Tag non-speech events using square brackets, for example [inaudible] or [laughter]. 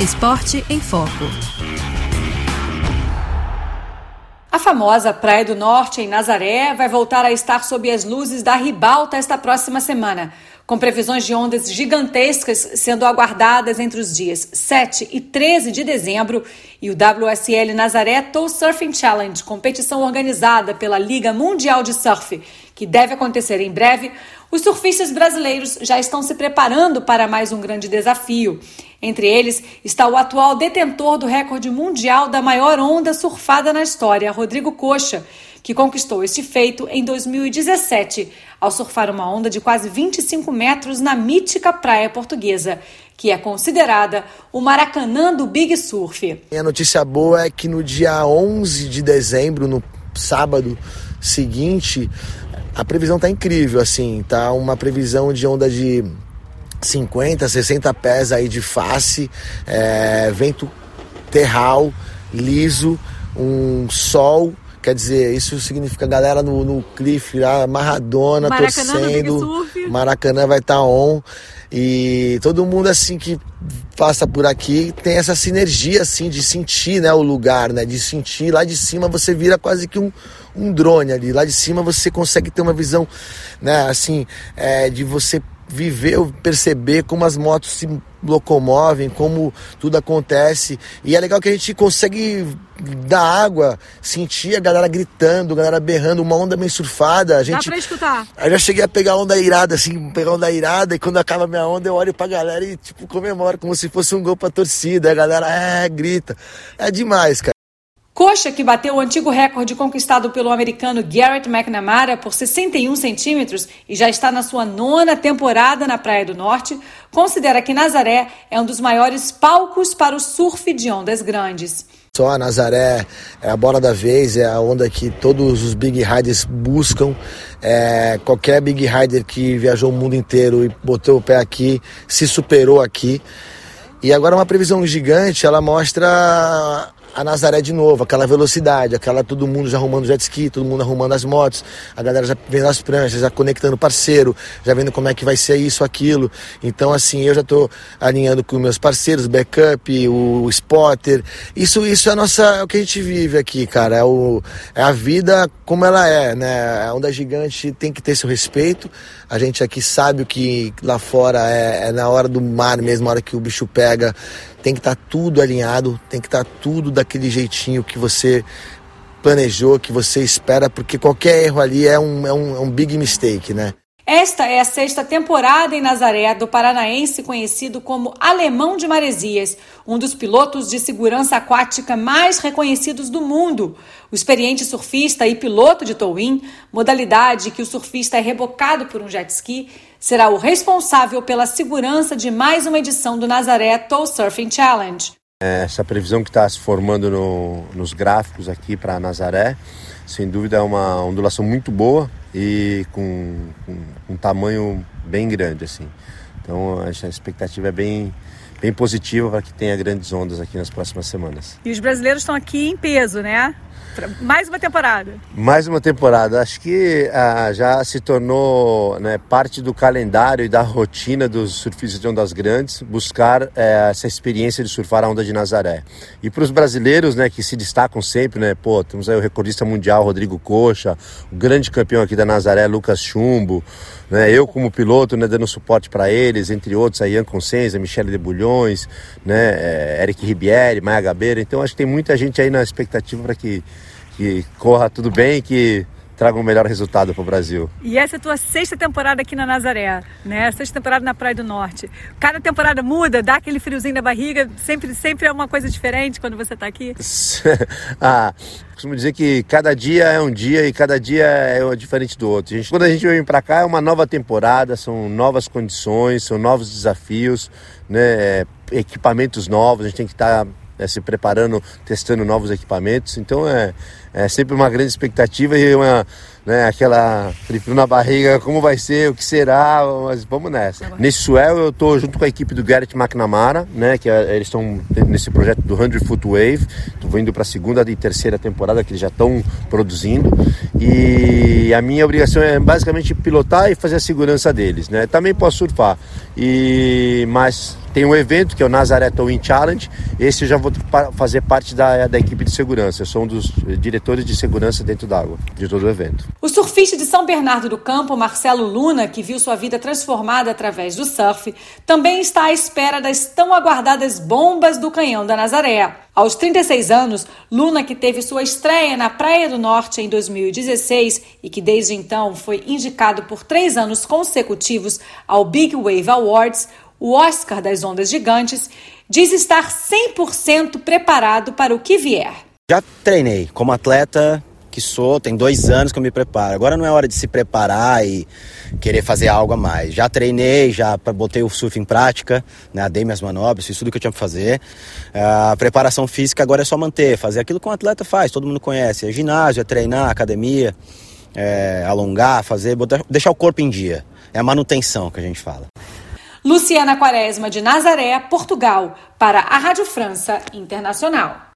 Esporte em Foco. A famosa Praia do Norte, em Nazaré, vai voltar a estar sob as luzes da ribalta esta próxima semana com previsões de ondas gigantescas sendo aguardadas entre os dias 7 e 13 de dezembro, e o WSL Nazaré Tow Surfing Challenge, competição organizada pela Liga Mundial de Surf, que deve acontecer em breve, os surfistas brasileiros já estão se preparando para mais um grande desafio. Entre eles está o atual detentor do recorde mundial da maior onda surfada na história, Rodrigo Coxa que conquistou este feito em 2017, ao surfar uma onda de quase 25 metros na mítica praia portuguesa, que é considerada o Maracanã do Big Surf. A notícia boa é que no dia 11 de dezembro, no sábado seguinte, a previsão está incrível, assim, tá uma previsão de onda de 50, 60 pés aí de face, é, vento terral, liso, um sol Quer dizer, isso significa a galera no, no cliff lá, Maradona, Maracanã torcendo. Maracanã vai estar tá on. E todo mundo assim que passa por aqui tem essa sinergia assim de sentir né, o lugar, né? De sentir lá de cima você vira quase que um, um drone ali. Lá de cima você consegue ter uma visão, né, assim, é, de você viver, perceber como as motos se locomovem, como tudo acontece. E é legal que a gente consegue dar água, sentir a galera gritando, a galera berrando, uma onda meio surfada. A gente, Dá pra escutar. Aí já cheguei a pegar onda irada, assim, pegar onda irada, e quando acaba a minha onda eu olho pra galera e, tipo, comemoro como se fosse um gol pra torcida. A galera, é, grita. É demais, cara. Coxa, que bateu o antigo recorde conquistado pelo americano Garrett McNamara por 61 centímetros e já está na sua nona temporada na Praia do Norte, considera que Nazaré é um dos maiores palcos para o surf de ondas grandes. Só a Nazaré é a bola da vez, é a onda que todos os big riders buscam. É, qualquer big rider que viajou o mundo inteiro e botou o pé aqui se superou aqui. E agora uma previsão gigante, ela mostra a Nazaré de novo, aquela velocidade, aquela todo mundo já arrumando jet ski, todo mundo arrumando as motos, a galera já vendo as pranchas, já conectando parceiro, já vendo como é que vai ser isso, aquilo. Então, assim, eu já estou alinhando com meus parceiros, o backup, o spotter. Isso, isso é, a nossa, é o que a gente vive aqui, cara. É, o, é a vida como ela é, né? A onda gigante tem que ter seu respeito. A gente aqui sabe o que lá fora é, é na hora do mar mesmo, na hora que o bicho pega tem que estar tá tudo alinhado, tem que estar tá tudo daquele jeitinho que você planejou, que você espera, porque qualquer erro ali é um, é um, é um big mistake, né? Esta é a sexta temporada em Nazaré do paranaense conhecido como Alemão de Maresias, um dos pilotos de segurança aquática mais reconhecidos do mundo. O experiente surfista e piloto de towing, modalidade que o surfista é rebocado por um jet ski, será o responsável pela segurança de mais uma edição do Nazaré Tow Surfing Challenge. Essa previsão que está se formando no, nos gráficos aqui para Nazaré, sem dúvida é uma ondulação muito boa e com, com um tamanho bem grande assim. Então a expectativa é bem bem positiva para que tenha grandes ondas aqui nas próximas semanas. E os brasileiros estão aqui em peso, né? Mais uma temporada. Mais uma temporada. Acho que ah, já se tornou né, parte do calendário e da rotina dos surfistas de ondas grandes buscar eh, essa experiência de surfar a onda de Nazaré. E para os brasileiros, né, que se destacam sempre, né, pô, temos aí o recordista mundial Rodrigo Coxa, o grande campeão aqui da Nazaré Lucas Chumbo, né, eu como piloto, né, dando suporte para eles, entre outros aí Ian Consenza, Michele de Bulhões, né, eh, Eric Ribieri, Maia Gabeira. Então acho que tem muita gente aí na expectativa para que que corra tudo bem, que traga um melhor resultado para o Brasil. E essa é a tua sexta temporada aqui na Nazaré, né? Sexta temporada na Praia do Norte. Cada temporada muda, dá aquele friozinho na barriga, sempre, sempre é uma coisa diferente quando você está aqui? [laughs] ah, costumo dizer que cada dia é um dia e cada dia é diferente do outro. A gente, quando a gente vem para cá é uma nova temporada, são novas condições, são novos desafios, né? equipamentos novos, a gente tem que estar tá né, se preparando, testando novos equipamentos. Então é, é sempre uma grande expectativa e uma, né? Aquela frio na barriga, como vai ser, o que será, mas vamos nessa. Nesse Swell eu tô junto com a equipe do Garrett McNamara, né? Que é, eles estão nesse projeto do 100 Foot Wave. Tô indo para a segunda e terceira temporada que eles já estão produzindo. E a minha obrigação é basicamente pilotar e fazer a segurança deles, né? Também posso surfar. E mas tem um evento que é o Nazaré Towing Challenge. Esse eu já vou fazer parte da, da equipe de segurança. Eu sou um dos diretores de segurança dentro d'água de todo o evento. O surfista de São Bernardo do Campo, Marcelo Luna, que viu sua vida transformada através do surf, também está à espera das tão aguardadas bombas do Canhão da Nazaré. Aos 36 anos, Luna, que teve sua estreia na Praia do Norte em 2016 e que desde então foi indicado por três anos consecutivos ao Big Wave Awards, o Oscar das Ondas Gigantes, diz estar 100% preparado para o que vier. Já treinei como atleta que sou, tem dois anos que eu me preparo. Agora não é hora de se preparar e querer fazer algo a mais. Já treinei, já botei o surf em prática, né, dei minhas manobras, fiz tudo que eu tinha para fazer. A preparação física agora é só manter, fazer aquilo que um atleta faz, todo mundo conhece. É ginásio, é treinar, academia, é alongar, fazer, botar, deixar o corpo em dia. É a manutenção que a gente fala. Luciana Quaresma, de Nazaré, Portugal, para a Rádio França Internacional.